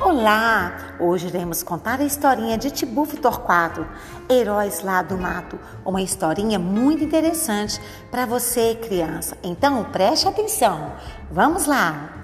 Olá! Hoje iremos contar a historinha de Tibufo Torquato, Heróis lá do Mato. Uma historinha muito interessante para você, criança. Então preste atenção. Vamos lá!